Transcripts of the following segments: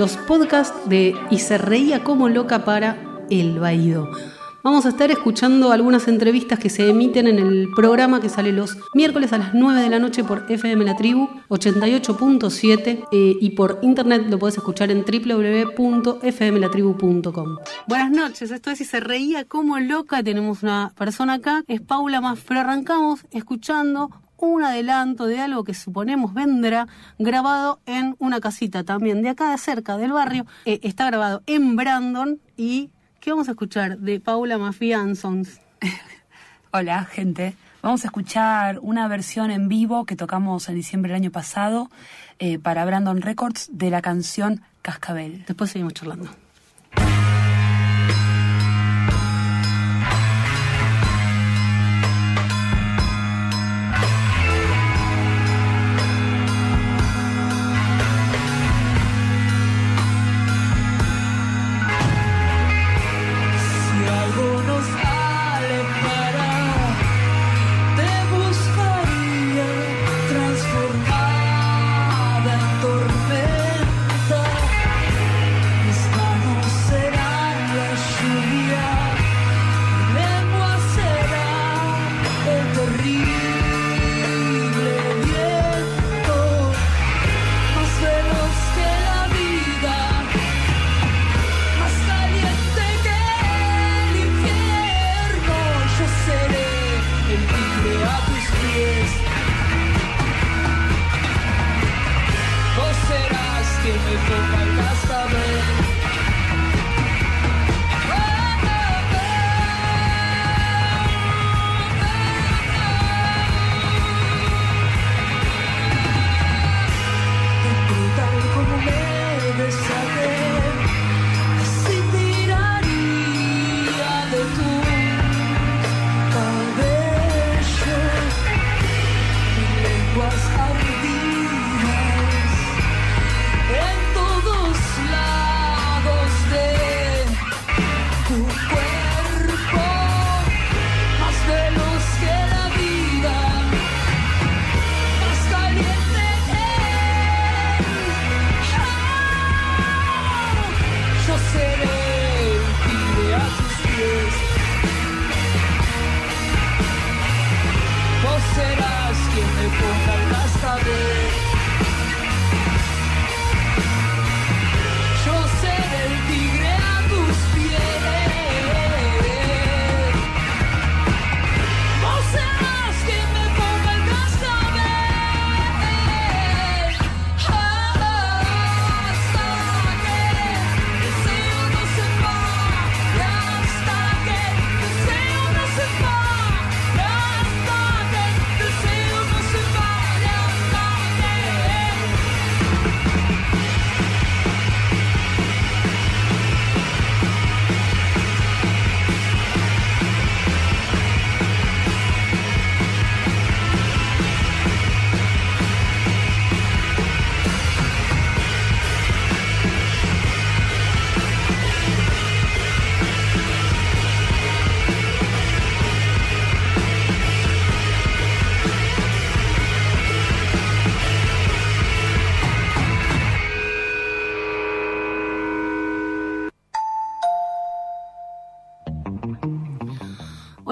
Los podcasts de Y se reía como loca para El Baído. Vamos a estar escuchando algunas entrevistas que se emiten en el programa que sale los miércoles a las 9 de la noche por FM La Tribu 88.7 eh, y por internet lo puedes escuchar en www.fmlatribu.com. Buenas noches, esto es Y se reía como loca. Tenemos una persona acá, es Paula Más, pero arrancamos escuchando un adelanto de algo que suponemos vendrá grabado en una casita también de acá de cerca del barrio. Eh, está grabado en Brandon y ¿qué vamos a escuchar de Paula Mafiansons? Hola, gente. Vamos a escuchar una versión en vivo que tocamos en diciembre del año pasado eh, para Brandon Records de la canción Cascabel. Después seguimos charlando.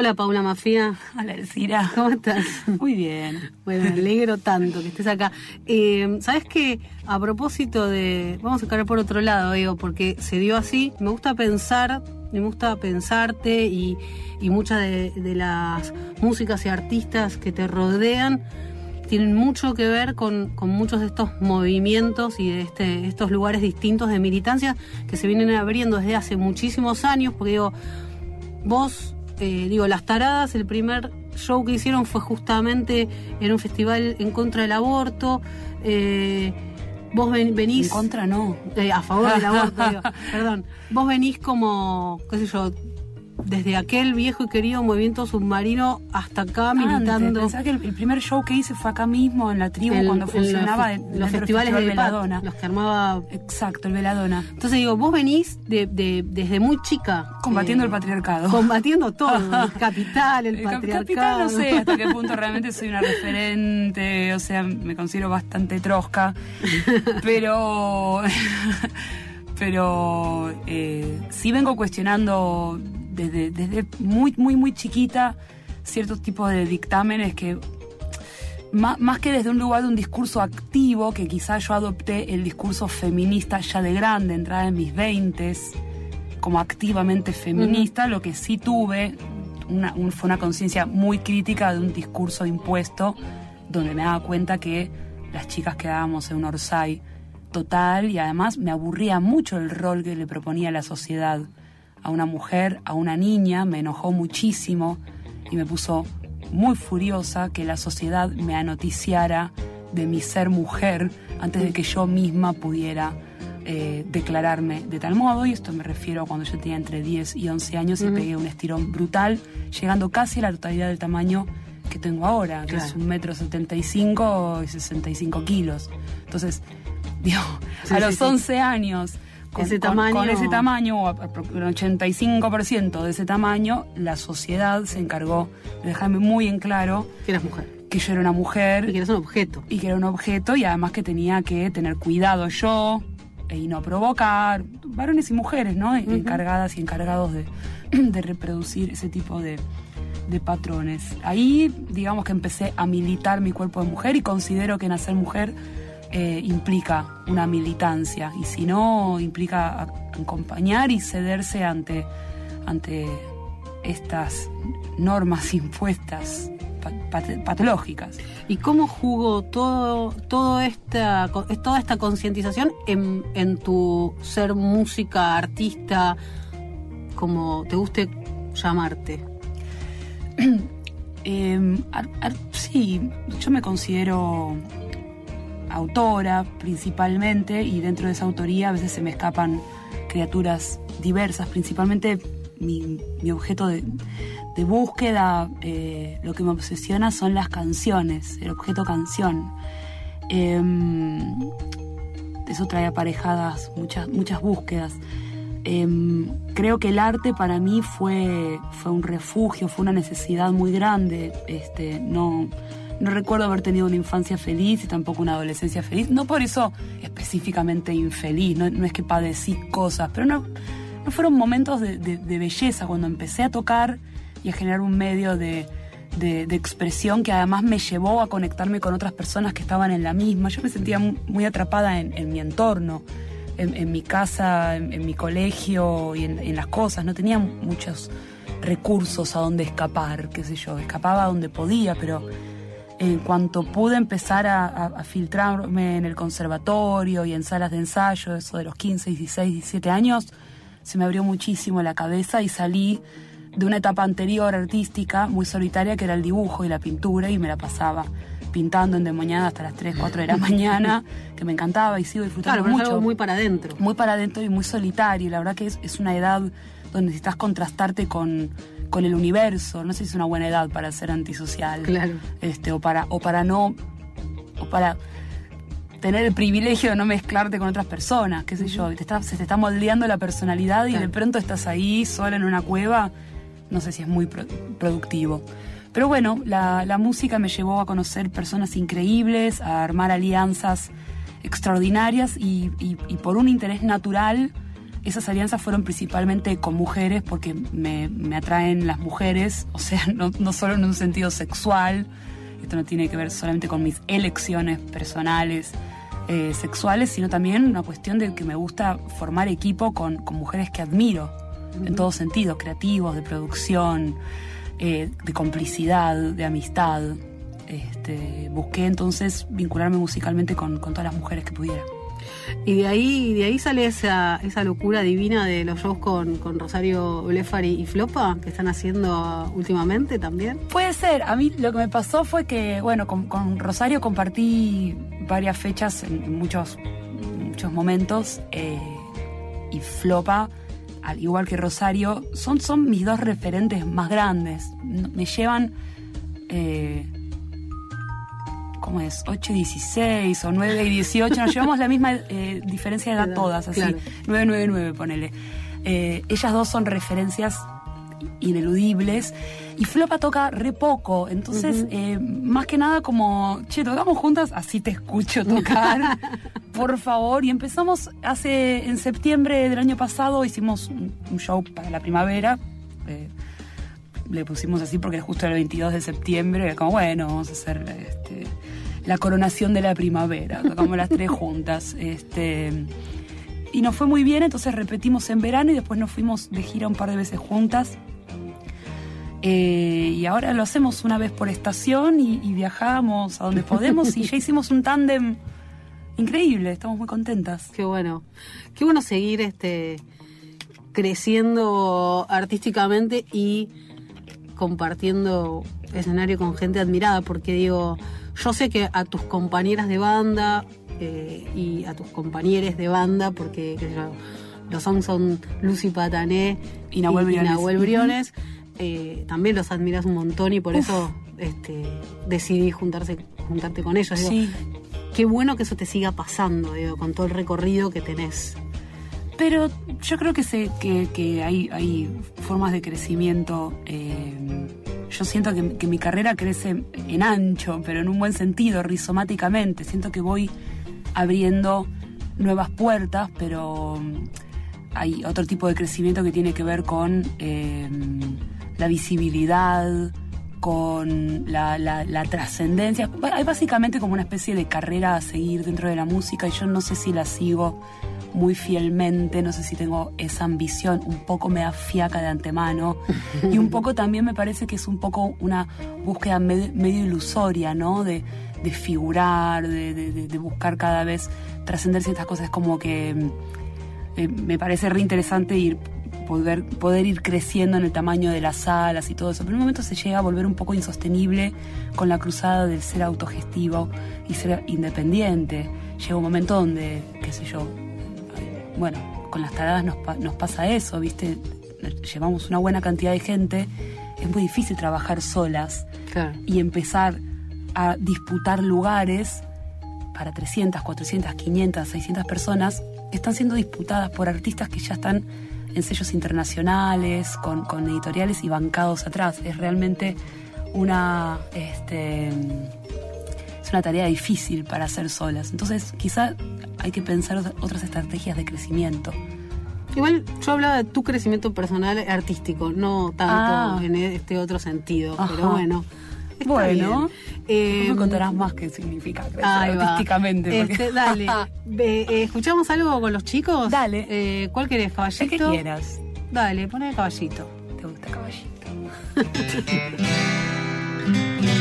Hola Paula Mafia. Hola Elcira. ¿Cómo estás? Muy bien. Bueno, me alegro tanto que estés acá. Eh, ¿Sabes qué? A propósito de. Vamos a caer por otro lado, digo, porque se dio así. Me gusta pensar, me gusta pensarte y, muchas de, las músicas y artistas que te rodean tienen mucho que ver con, muchos de estos movimientos y de este, estos lugares distintos de militancia que se vienen abriendo desde hace muchísimos años, porque digo, vos eh, digo, Las Taradas, el primer show que hicieron fue justamente en un festival en contra del aborto. Eh, vos venís... En contra no. Eh, a favor del aborto, digo, perdón. Vos venís como, qué sé yo, desde aquel viejo y querido movimiento submarino hasta acá militando. Pensá que el, el primer show que hice fue acá mismo, en la tribu, cuando funcionaba los, festivales de Veladona. los que armaba. Exacto, el Veladona. Entonces digo, vos venís de, de- desde muy chica. Combatiendo eh, el patriarcado. Combatiendo todo, el capital, el, patriarcado. capital no sé hasta qué punto realmente soy una referente, o sea, me considero bastante trosca, pero pero eh, sí vengo cuestionando desde, desde muy, muy, muy chiquita ciertos tipos de dictámenes que más, que desde un lugar de un discurso activo, que quizás yo adopté el discurso feminista ya de grande, entrada en mis veintes, como activamente feminista, lo que sí tuve una- un- fue una conciencia muy crítica de un discurso impuesto, donde me daba cuenta que las chicas quedábamos en un Orsay total y además me aburría mucho el rol que le proponía la sociedad a una mujer, a una niña, me enojó muchísimo y me puso muy furiosa que la sociedad me anoticiara de mi ser mujer antes de que yo misma pudiera eh, declararme de tal modo, y esto me refiero a cuando yo tenía entre 10 y 11 años y pegué un estirón brutal, llegando casi a la totalidad del tamaño que tengo ahora, que es un metro 75 y 65 kilos. Entonces, digo, Sí, a los sí. 11 años, con, Ese con- tamaño- con ese tamaño, o el 85% de ese tamaño, la sociedad se encargó de dejarme muy en claro Que eras mujer. que yo era una mujer Y que eras un objeto. y que era un objeto y además que tenía que tener cuidado yo e- y no provocar, varones y mujeres, ¿no? Encargadas y encargados de, de reproducir ese tipo de, de patrones. Ahí, digamos que empecé a militar mi cuerpo de mujer y considero que nacer mujer eh, implica una militancia y si no, implica acompañar y cederse ante, ante estas normas impuestas pa- pat- patológicas. ¿Y cómo jugó todo, todo esta, toda esta concientización en, en tu ser música, artista, como te guste llamarte? Eh, ar- ar- sí, yo me considero autora principalmente y dentro de esa autoría a veces se me escapan criaturas diversas, principalmente mi, objeto de, de búsqueda, eh, lo que me obsesiona son las canciones, el objeto canción. Em, eso trae aparejadas muchas, muchas búsquedas. Em, creo que el arte para mí fue, fue un refugio, fue una necesidad muy grande. Este, no, no recuerdo haber tenido una infancia feliz y tampoco una adolescencia feliz. No por eso específicamente infeliz, no, es que padecí cosas, pero no, no fueron momentos de, belleza cuando empecé a tocar y a generar un medio de, de- expresión que además me llevó a conectarme con otras personas que estaban en la misma. Yo me sentía mu- muy atrapada en, en mi entorno, en, en mi casa, en, en mi colegio y en, en las cosas. No tenía muchos recursos a donde escapar, qué sé yo. Escapaba donde podía, pero en cuanto pude empezar a, a- a filtrarme en el conservatorio y en salas de ensayo, eso de los 15, 16, 17 años, se me abrió muchísimo la cabeza y salí de una etapa anterior artística muy solitaria que era el dibujo y la pintura y me la pasaba pintando endemoniada hasta las 3, 4 de la mañana, que me encantaba y sigo disfrutando Claro, pero mucho algo muy para adentro. muy para adentro y muy solitario. La verdad que es, es una edad donde necesitas contrastarte con, con el universo. No sé si es una buena edad para ser antisocial. Claro. Este, o para, o para no. O para tener el privilegio de no mezclarte con otras personas, qué sé yo. y Te está, se te está moldeando la personalidad y Claro. de pronto estás ahí sola en una cueva. No sé si es muy pro- productivo. Pero bueno, la, la música me llevó a conocer personas increíbles, a armar alianzas extraordinarias y, y- y por un interés natural, esas alianzas fueron principalmente con mujeres porque me, me atraen las mujeres, o sea, no, no solo en un sentido sexual, esto no tiene que ver solamente con mis elecciones personales eh, sexuales, sino también una cuestión de que me gusta formar equipo con, con mujeres que admiro, en todo sentido, creativos, de producción, eh, de complicidad, de amistad. Este, busqué entonces vincularme musicalmente con, con todas las mujeres que pudiera. Y de ahí, de ahí sale esa, esa locura divina de los shows con, con Rosario Blefari y Flopa que están haciendo últimamente también. Puede ser. A mí lo que me pasó fue que, bueno, con, Rosario compartí varias fechas en, en muchos, muchos momentos. eh, y Flopa al igual que Rosario, son, son mis dos referentes más grandes. Me llevan, eh, ¿cómo es? 8 y 16 o 9 y 18. Nos llevamos la misma eh, diferencia de edad todas, así. 9, 9, 9, ponele. Eh, ellas dos son referencias ineludibles. Y Flopa toca re poco, entonces eh, más que nada como, che, tocamos juntas, así te escucho tocar, por favor. Y empezamos hace, en septiembre del año pasado, hicimos un, show para la primavera. Eh, le pusimos así porque era justo el 22 de septiembre, como bueno, vamos a hacer este, la coronación de la primavera, tocamos las tres juntas. Este, y nos fue muy bien, entonces repetimos en verano y después nos fuimos de gira un par de veces juntas. Eh, y ahora lo hacemos una vez por estación y, viajamos a donde podemos y ya hicimos un tándem increíble, estamos muy contentas. Qué bueno, qué bueno seguir este creciendo artísticamente y compartiendo escenario con gente admirada, porque digo, yo sé que a tus compañeras de banda eh, y a tus compañeros de banda, porque los son son Lucy Patané y Nahuel Briones eh, también los admiras un montón y por eso este, decidí juntarse, juntarte con ellos. Qué bueno que eso te siga pasando, con todo el recorrido que tenés. Pero yo creo que, sé, que, hay, hay, formas de crecimiento. Eh, yo siento que, que, mi carrera crece en ancho, pero en un buen sentido, rizomáticamente. Siento que voy abriendo nuevas puertas, pero hay otro tipo de crecimiento que tiene que ver con eh, la visibilidad, con la, la, trascendencia. Hay básicamente como una especie de carrera a seguir dentro de la música y yo no sé si la sigo muy fielmente, no sé si tengo esa ambición, un poco me afiaca de antemano y un poco también me parece que es un poco una búsqueda medio, ilusoria, ¿no? De, figurar, de, buscar cada vez trascender ciertas cosas, como que eh, me parece re interesante ir poder, poder ir creciendo en el tamaño de las salas y todo eso. Pero en un momento se llega a volver un poco insostenible con la cruzada del ser autogestivo y ser independiente. Llega un momento donde, qué sé yo, bueno, con las taradas nos, nos pasa eso, ¿viste? Llevamos una buena cantidad de gente, es muy difícil trabajar solas y empezar a disputar lugares para 300, 400, 500, 600 personas que están siendo disputadas por artistas que ya están en sellos internacionales, con, editoriales y bancados atrás. Es realmente una, este, es una tarea difícil para hacer solas. Entonces, quizá hay que pensar otras estrategias de crecimiento. Igual yo hablaba de tu crecimiento personal artístico, no tanto ah. en este otro sentido, pero bueno bueno, eh, me contarás más qué significa crecer artísticamente. Este, dale, eh, ¿escuchamos algo con los chicos? Dale. Eh, ¿Cuál querés, caballito? El que quieras. Dale, pone el caballito. ¿Te gusta caballito?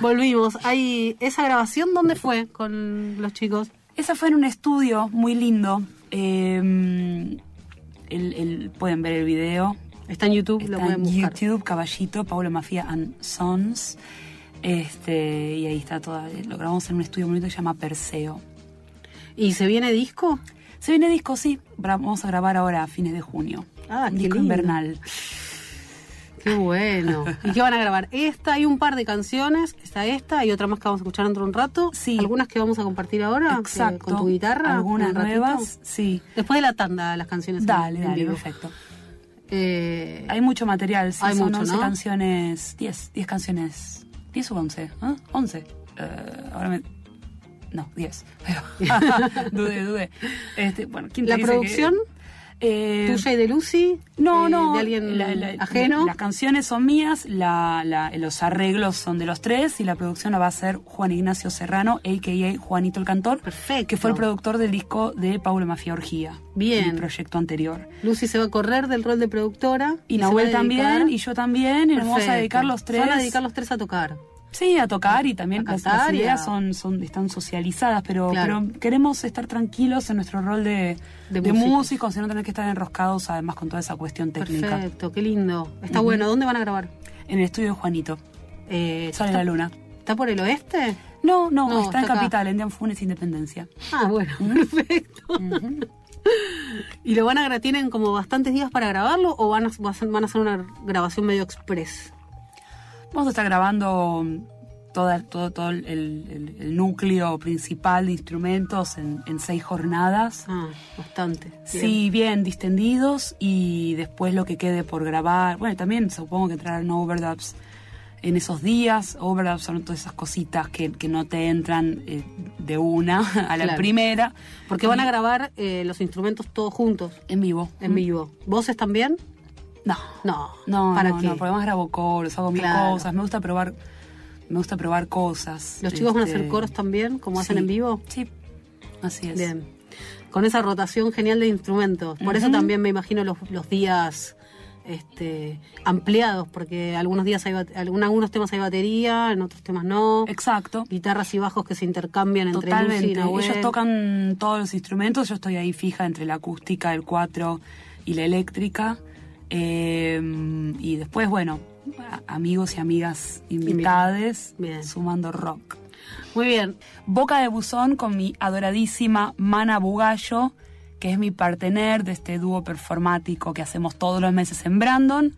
Volvimos. Hay esa grabación, ¿dónde fue con los chicos? Esa fue en un estudio muy lindo. Eh, el- el- pueden ver el video. Está en YouTube, lo Está pueden en buscar. YouTube, Caballito, Paula Mafia and Sons. Este, y ahí está todo. Lo grabamos en un estudio bonito que se llama Perseo. ¿Y se viene disco? Se viene disco, sí. Vamos a grabar ahora a fines de junio. Ah, un qué disco lindo. invernal. Qué bueno. ¿Y qué van a grabar? Esta, hay un par de canciones. Está esta y otra más que vamos a escuchar dentro de un rato. Sí. Algunas que vamos a compartir ahora. eh, Exacto. Con tu guitarra. Algunas nuevas, sí. Después de la tanda, las canciones. Dale, en dale, perfecto. Eh, Hay mucho material, sí, Hay son mucho, 11 ¿no? canciones, 10, 10 canciones, 10 o 11, ¿ah? 11. Eh, ahora me... No, 10. dudé, dudé. Este, bueno, ¿quién te ¿La dice que- producción? Eh, ¿Tuya y de Lucy? no, Eh, no. ¿De alguien la- la- ajeno? Las canciones son mías, los arreglos son de los tres y la producción la va a hacer Juan Ignacio Serrano, a.k.a. Juanito el Cantor. Perfecto. Que fue el productor del disco de Paula Mafia Orgía. Bien. Mi proyecto anterior. Lucy se va a correr del rol de productora. Y a Nahuel también, y yo también, y nos vamos a dedicar los tres. Van a dedicar los tres a tocar. Sí, a tocar y también A las, ideas son, son, están socializadas, pero, Claro. pero queremos estar tranquilos en nuestro rol de, De de músicos. y no tener que estar enroscados además con toda esa cuestión técnica. Perfecto, qué lindo. Está bueno. ¿Dónde van a grabar? En el estudio de Juanito, Eh, sale ¿está, la luna. ¿Está por el oeste? No, no, No, está, está en acá. Capital, en Dianfunes Independencia. Ah, bueno, perfecto. ¿Y lo van a tienen como bastantes días para grabarlo o van a, van a hacer una grabación medio express? Vamos a estar grabando toda, todo, todo el, el- el núcleo principal de instrumentos en, en seis jornadas. Ah, bastante. Bien. Sí, bien distendidos y después lo que quede por grabar. Bueno, también supongo que entrarán overdubs en esos días. Overdubs son todas esas cositas que, que no te entran eh, de una a la Claro. primera. Porque van a grabar eh, los instrumentos todos juntos, En vivo. en vivo. ¿Voces también? No. No. No, ¿Para no, qué? no, porque además grabo coros, hago mil cosas, me gusta probar, me gusta probar cosas. ¿Los chicos van a Este, hacer coros también, como hacen en vivo? Sí, así es. Bien. Con esa rotación genial de instrumentos. Por eso también me imagino los, los días este, ampliados, porque algunos días hay algún- algunos temas hay batería, en otros temas no. Exacto. Guitarras y bajos que se intercambian entre Totalmente. y Nahuel. Ellos tocan todos los instrumentos, yo estoy ahí fija entre la acústica, el cuatro y la eléctrica. Eh, y después, bueno, amigos y amigas invitades Bien. sumando rock. Muy bien. Boca de buzón con mi adoradísima Mana Bugallo, que es mi partener de este dúo performático que hacemos todos los meses en Brandon,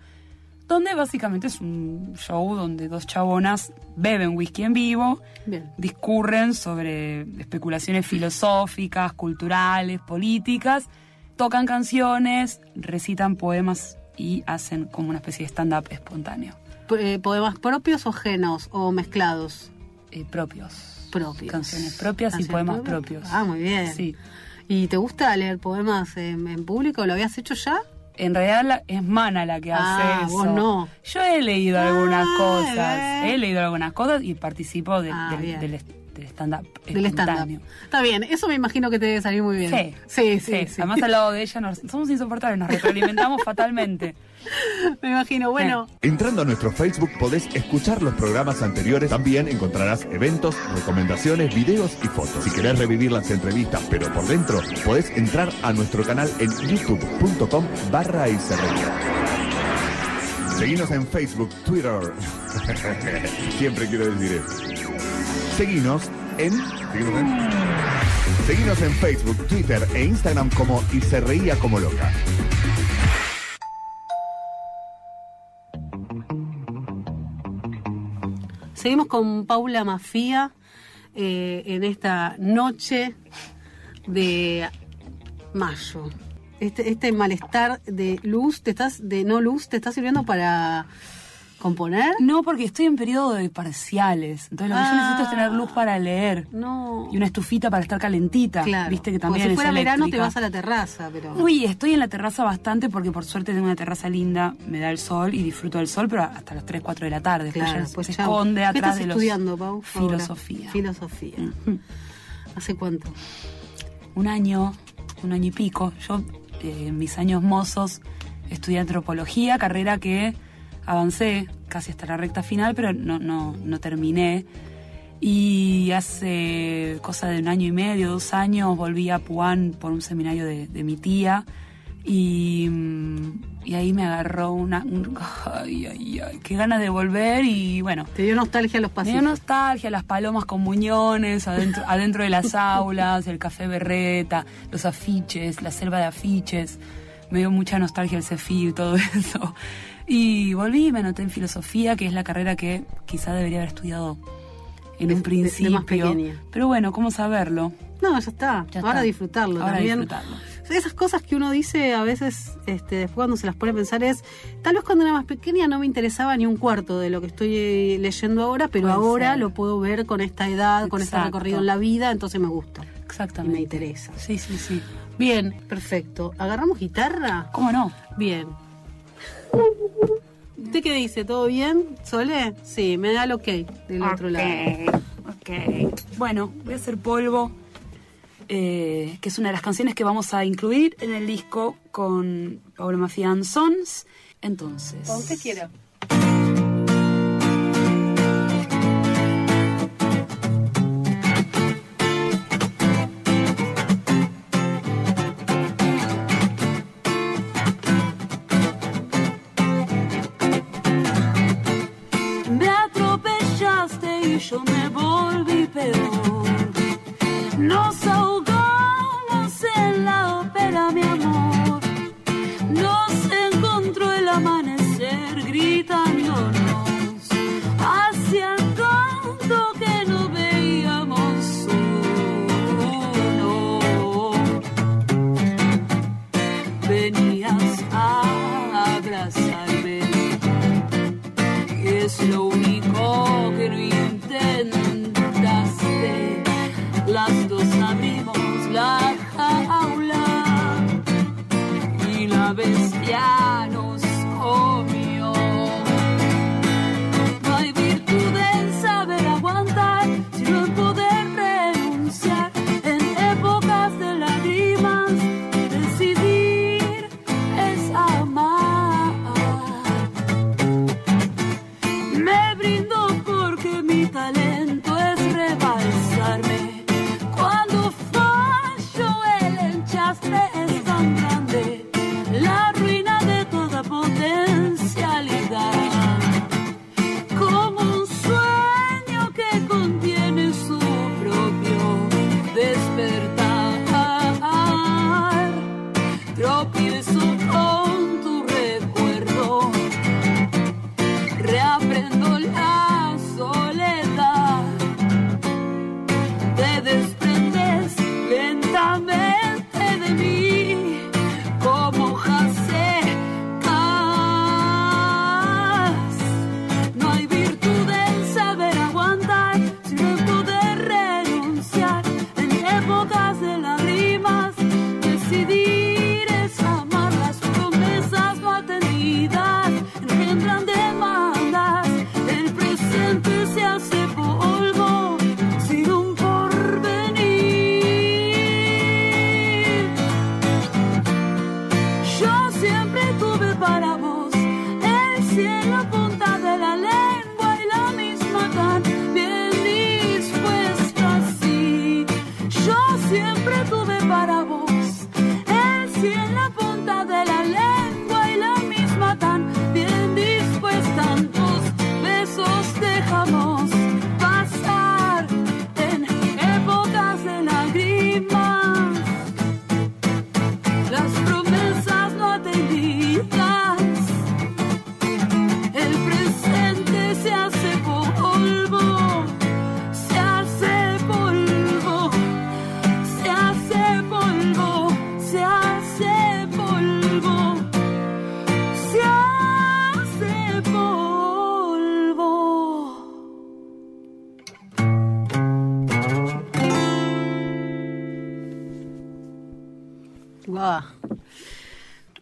donde básicamente es un show donde dos chabonas beben whisky en vivo, Bien. discurren sobre especulaciones filosóficas, culturales, políticas, tocan canciones, recitan poemas y hacen como una especie de stand-up espontáneo, eh, ¿Poemas propios o ajenos o mezclados? eh, propios. Propios. Canciones propias y poemas propios. Ah, muy bien. Sí. ¿Y te gusta leer poemas en, en público? ¿Lo habías hecho ya? En realidad la- es Mana la que Ah, hace eso. vos no. Yo he leído algunas Ah, cosas. He leído algunas cosas y participo de- Ah, del, del stand-up. Del stand-up. Está bien, eso me imagino que te debe salir muy bien. Sí, sí, sí. sí. Además, al lado de ella nos- somos insoportables, nos retroalimentamos fatalmente. me imagino. Bueno, Entrando a nuestro Facebook podés escuchar los programas anteriores. También encontrarás eventos, recomendaciones, videos y fotos. Si querés revivir las entrevistas, pero por dentro, podés entrar a nuestro canal en youtube.com barra. Seguinos en Facebook, Twitter. Siempre quiero decir eso. Seguinos en... En Facebook, Twitter e Instagram como Y se reía como loca. seguimos con Paula Mafía eh, en esta noche de mayo. Este, este malestar de luz, te estás, de no luz, te está sirviendo para componer. No, porque estoy en periodo de parciales. Entonces, lo que yo Ah. necesito es tener luz para leer. No. Y una estufita para estar calentita. Claro. Viste que también si es fuera verano te vas a la terraza, pero. Uy, estoy en la terraza bastante porque por suerte tengo una terraza linda, me da el sol y disfruto del sol, pero hasta las 3, 4 de la tarde. Claro, pues se chau. esconde ¿Qué atrás estás de los... estudiando, Pau? ahora? Filosofía. Filosofía. ¿Hace cuánto? Un año, un año y pico. Yo, eh, en mis años mozos, estudié antropología, carrera que avancé casi hasta la recta final, pero no, no, no terminé. Y hace cosa de un año y medio, dos años, volví a Puan por un seminario de, de mi tía. Y, mm, y ahí me agarró una. un- ay, ay, ay, qué ganas de volver. Y bueno, Te dio nostalgia a los me pasillos. dio nostalgia, las palomas con muñones adentro, adentro de las aulas, el café berreta, los afiches, la selva de afiches. Me dio mucha nostalgia el cefir, todo eso. Y volví, me anoté en filosofía, que es la carrera que quizá debería haber estudiado en De- un de- de más principio. pequeña. Pero bueno, ¿cómo saberlo? No, ya está. Ya Ahora está. disfrutarlo Ahora también. disfrutarlo. Esas cosas que uno dice a veces, este, después cuando se las pone a pensar es, tal vez cuando era más pequeña no me interesaba ni un cuarto de lo que estoy eh, leyendo ahora, pero Puede ahora ser. lo puedo ver con esta edad, con este recorrido en la vida, entonces me gusta. Exactamente. Y me interesa. Sí, sí, sí. Bien, perfecto. ¿Agarramos guitarra? ¿Cómo no? Bien. ¿Usted qué dice? ¿Todo bien, Sole? Sí, me da el ok del otro lado. Ok. Bueno, voy a hacer polvo, eh, que es una de las canciones que vamos a incluir en el disco con Paula Mafia Sons. Entonces. Usted quiera. Yo me volví peor. Ahogamos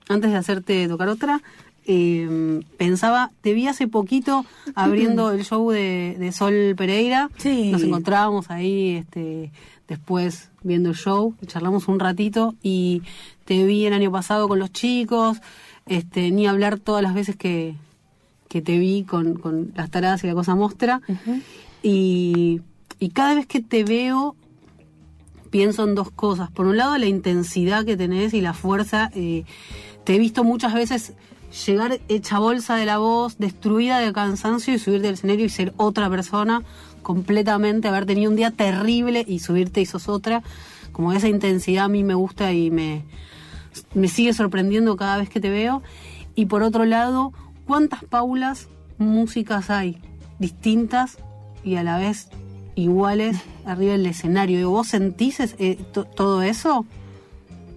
Antes de hacerte tocar otra, eh, pensaba, te vi hace poquito abriendo el show de, de Sol Pereira. Sí. Nos encontrábamos ahí este, después viendo el show, charlamos un ratito y te vi el año pasado con los chicos, este, ni hablar todas las veces que, que te vi con, con las taradas y la cosa mostra. y, y cada vez que te veo pienso en dos cosas. Por un lado, la intensidad que tenés y la fuerza. eh, te he visto muchas veces llegar hecha bolsa de la voz, destruida de cansancio y subirte al escenario y ser otra persona completamente, haber tenido un día terrible y subirte y sos otra. Como esa intensidad a mí me gusta y me, me sigue sorprendiendo cada vez que te veo. Y por otro lado, ¿cuántas Paulas músicas hay distintas y a la vez iguales arriba del escenario? ¿Vos sentís eh, to- todo eso?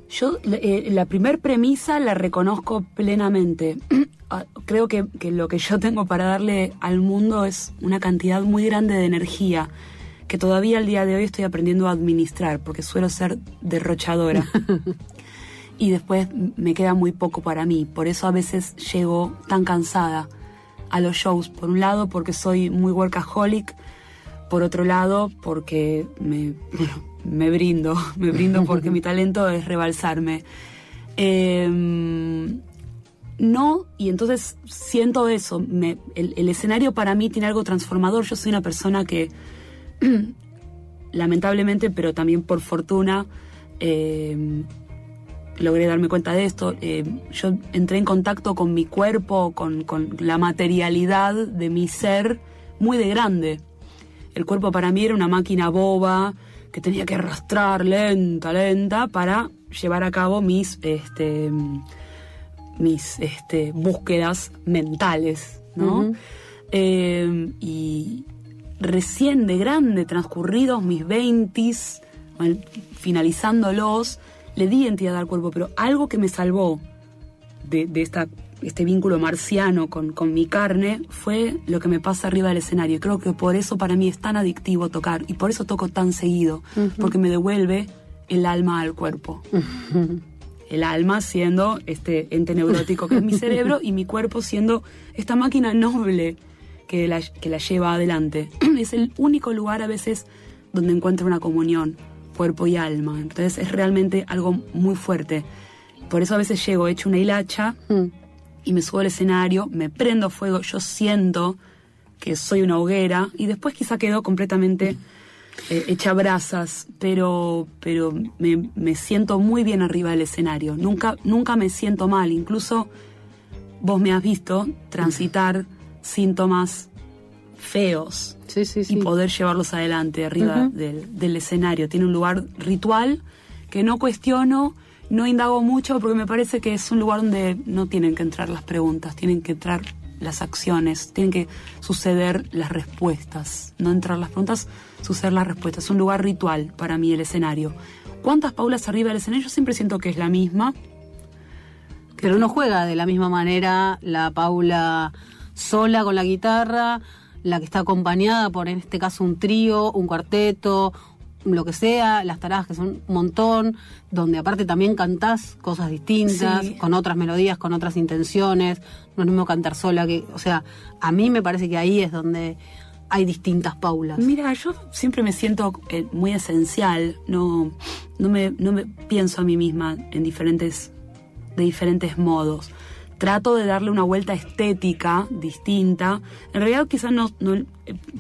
Yo eh, la primer premisa la reconozco plenamente. Ah, Creo que, que lo que yo tengo para darle al mundo es una cantidad muy grande de energía que todavía al día de hoy estoy aprendiendo a administrar porque suelo ser derrochadora. y después me queda muy poco para mí. Por eso a veces llego tan cansada a los shows. Por un lado porque soy muy workaholic, por otro lado porque me, me brindo, me brindo porque mi talento es rebalsarme. Eh, no, y entonces siento eso. me- el, el escenario para mí tiene algo transformador. Yo soy una persona que, lamentablemente, pero también por fortuna, eh, logré darme cuenta de esto. Eh, yo entré en contacto con mi cuerpo, con, con la materialidad de mi ser, muy de grande. El cuerpo para mí era una máquina boba que tenía que arrastrar lenta, lenta para llevar a cabo mis, este, mis este, búsquedas mentales, ¿no? Eh, y recién de grande, transcurridos mis veintis, finalizándolos, le di entidad al cuerpo, pero algo que me salvó de, de esta, este vínculo marciano con, con mi carne fue lo que me pasa arriba del escenario. Y creo que por eso para mí es tan adictivo tocar y por eso toco tan seguido, porque me devuelve el alma al cuerpo. El alma siendo este ente neurótico que es mi cerebro y mi cuerpo siendo esta máquina noble que la, que la lleva adelante. Es el único lugar a veces donde encuentro una comunión, cuerpo y alma. Entonces es realmente algo muy fuerte. Por eso a veces llego hecho una hilacha Mm. Y me subo al escenario, me prendo fuego, yo siento que soy una hoguera y después quizá quedo completamente eh, hecha brasas, pero, pero me, me siento muy bien arriba del escenario. Nunca, nunca me siento mal, incluso vos me has visto transitar síntomas feos Sí, sí, sí. y poder llevarlos adelante arriba del, del escenario. Tiene un lugar ritual que no cuestiono, no indago mucho porque me parece que es un lugar donde no tienen que entrar las preguntas, tienen que entrar las acciones, tienen que suceder las respuestas, no entrar las preguntas, suceder las respuestas. Es un lugar ritual para mí el escenario. ¿Cuántas paulas arriba del escenario? Yo siempre siento que es la misma. Pero no juega de la misma manera la Paula sola con la guitarra, la que está acompañada por, en este caso, un trío, un cuarteto, lo que sea, las taradas que son un montón, donde aparte también cantás cosas distintas, Sí. con otras melodías, con otras intenciones, no es lo mismo cantar sola que, o sea, a mí me parece que ahí es donde hay distintas Paulas. Mira, yo siempre me siento eh, muy esencial, no, no, me, no me pienso a mí misma en diferentes, de diferentes modos. trato de darle una vuelta estética distinta. En realidad quizás no, no- eh,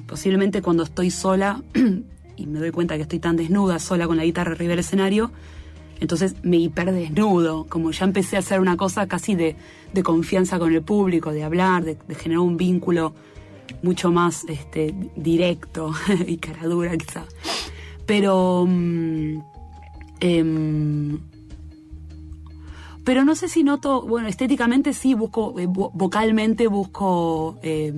posiblemente cuando estoy sola y me doy cuenta que estoy tan desnuda sola con la guitarra arriba del escenario, entonces me hiperdesnudo, como ya empecé a hacer una cosa casi de, de confianza con el público, de hablar, de, generar un vínculo mucho más este, directo y caradura quizá. Pero... mm, em, pero no sé si noto, bueno, estéticamente sí busco, eh, vo- vocalmente busco eh,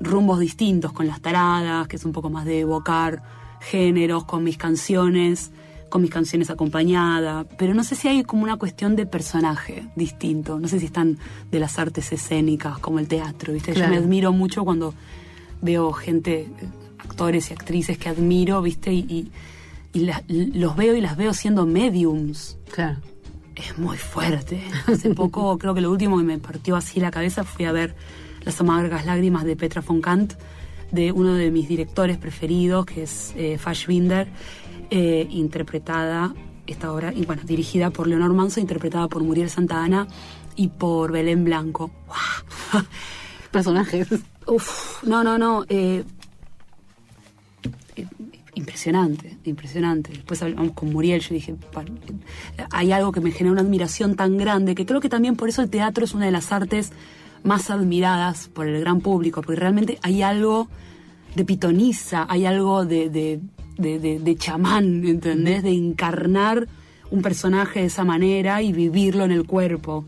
rumbos distintos con las taradas, que es un poco más de evocar géneros, con mis canciones, con mis canciones acompañadas, pero no sé si hay como una cuestión de personaje distinto, no sé si están de las artes escénicas, como el teatro, ¿viste? Claro. Yo me admiro mucho cuando veo gente, actores y actrices que admiro, ¿viste? Y, y- y la- los veo y las veo siendo mediums Claro. es muy fuerte. Hace poco, creo que lo último que me partió así la cabeza fui a ver Las amargas lágrimas de Petra von Kant, de uno de mis directores preferidos, que es eh, Fassbinder, eh, interpretada, esta obra, y bueno, dirigida por Leonor Manso, interpretada por Muriel Santa Ana y por Belén Blanco. ¡Guau! Personajes. Uf, no, no, no. eh, eh, impresionante, impresionante. Después hablamos con Muriel, yo dije, "Pa- hay algo que me genera una admiración tan grande, que creo que también por eso el teatro es una de las artes más admiradas por el gran público, porque realmente hay algo de pitoniza, hay algo de, de, de, chamán, ¿entendés? De encarnar un personaje de esa manera y vivirlo en el cuerpo.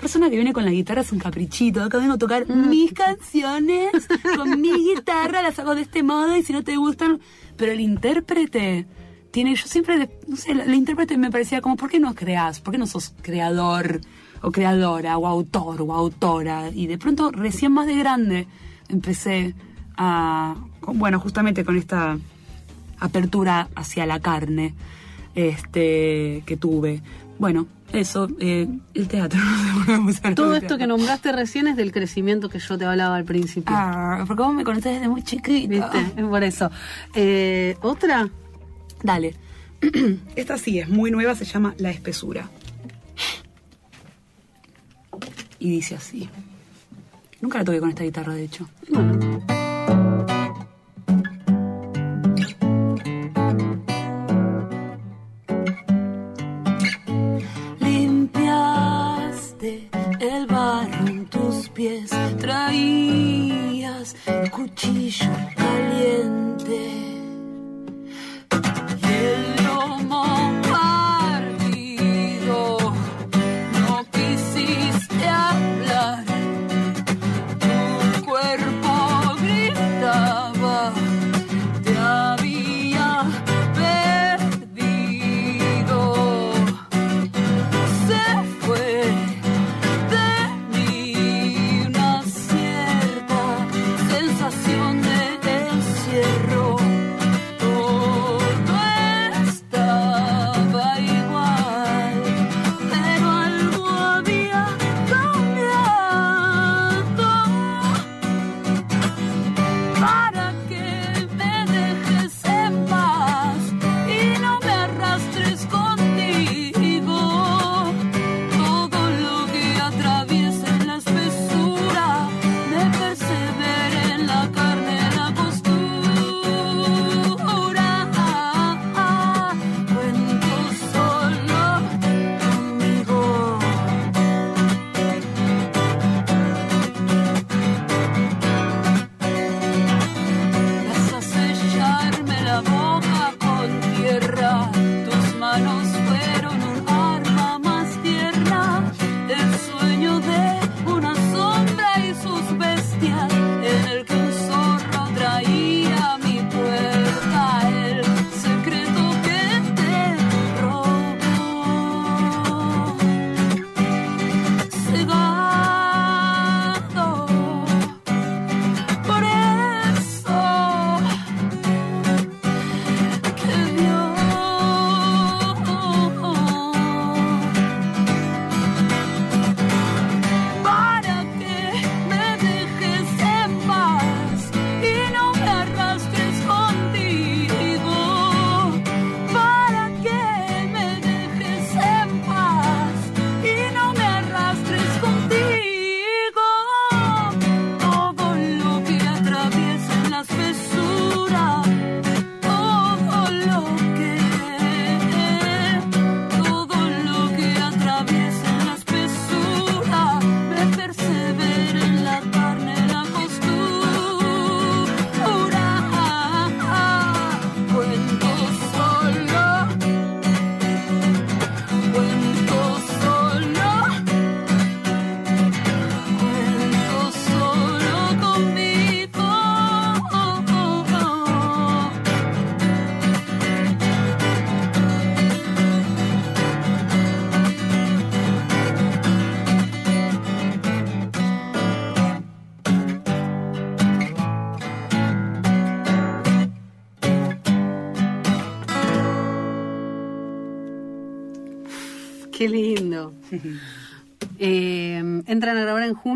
Persona que viene con la guitarra es un caprichito. Acá vengo a tocar mis canciones con mi guitarra, las hago de este modo y si no te gustan. Pero el intérprete tiene, yo siempre, no sé, el intérprete me parecía como, ¿por qué no creas? ¿Por qué no sos creador o creadora o autor o autora? Y de pronto, recién más de grande, empecé a, bueno, justamente con esta apertura hacia la carne este que tuve. Bueno, eso, eh, el teatro. Todo esto que nombraste recién es del crecimiento que yo te hablaba al principio. Ah, porque vos me conocés desde muy chiquita. ¿Viste? Es por eso. Eh, ¿Otra? Dale. Esta sí es muy nueva, se llama La Espesura. Y dice así. Nunca la toqué con esta guitarra, de hecho. Limpiaste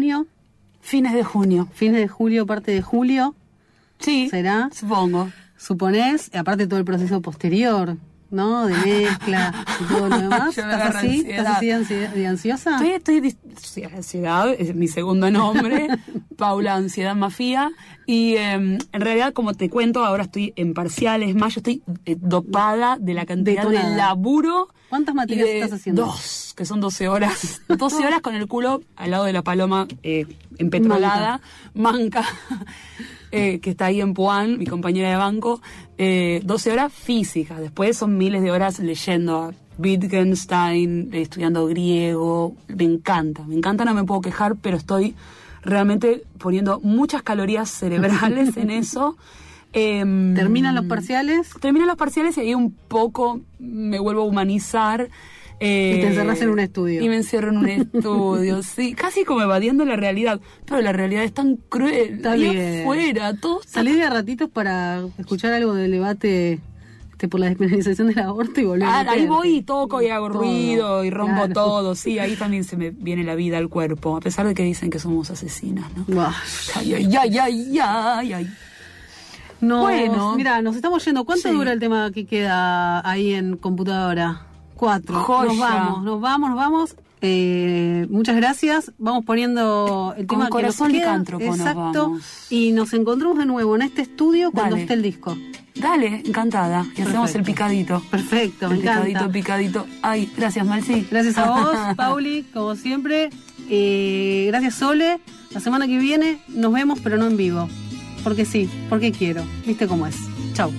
junio, Fines de junio. fines de julio, parte de julio, Sí. ¿será? Supongo. Suponés, aparte todo el proceso posterior, ¿no? De mezcla y todo lo demás. Ya me ¿Estás así? ansiedad. ¿Estás así de ansi- de ansiosa? Estoy, estoy, sí, ansiedad, es mi segundo nombre, Paula Ansiedad Mafía. Y eh, en realidad, como te cuento, ahora estoy en parciales, más yo estoy eh, dopada de la cantidad Detonada. de laburo. ¿Cuántas y materias de estás haciendo? Dos, que son 12 horas. 12 horas con el culo al lado de la paloma eh, empetrolada, manca, eh, que está ahí en Puan, mi compañera de banco. Eh, 12 horas físicas. Después son miles de horas leyendo a Wittgenstein, estudiando griego. Me encanta, me encanta, no me puedo quejar, pero estoy realmente poniendo muchas calorías cerebrales en eso. Em, Terminan los parciales Terminan los parciales y ahí un poco me vuelvo a humanizar. Eh, Y te encerrás en un estudio. Y me encierro en un estudio, sí. Casi como evadiendo la realidad. Pero la realidad es tan cruel. Está ahí bien. afuera, todo está- salí de ratitos para escuchar algo del debate este, por la despenalización del aborto y volver a Ah, ahí meterte. voy y toco y hago Todo, ruido y rompo claro. todo. Sí, ahí también se me viene la vida al cuerpo. A pesar de que dicen que somos asesinas, ¿no? Ay, ay, ay, ay, ay, ay. No, Bueno. mira, nos estamos yendo. ¿Cuánto Sí. dura el tema que queda ahí en computadora? Cuatro. Joya. Nos vamos, nos vamos, nos vamos. Eh, muchas gracias. Vamos poniendo el Con tema corazón que nos queda. licántropo nos Exacto. Y nos encontramos de nuevo en este estudio cuando Dale. esté el disco. Dale, encantada. Y hacemos el picadito. Perfecto, me El picadito, encanta. picadito. Ay, gracias, Malsi. Gracias a vos, Pauli, como siempre. Eh, gracias, Sole. La semana que viene nos vemos, pero no en vivo. Porque sí, porque quiero. ¿Viste cómo es? Chau.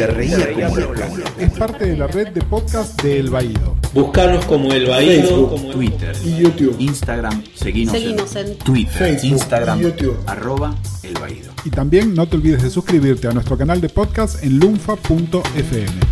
Se reía como loco. Es parte de la red de podcast de El Baído. Buscarnos como El Baído, Twitter, y YouTube. Instagram, seguinos, Seguinos en, en Twitter, Facebook Instagram, y YouTube. arroba El Baído. Y también no te olvides de suscribirte a nuestro canal de podcast en lunfa.fm.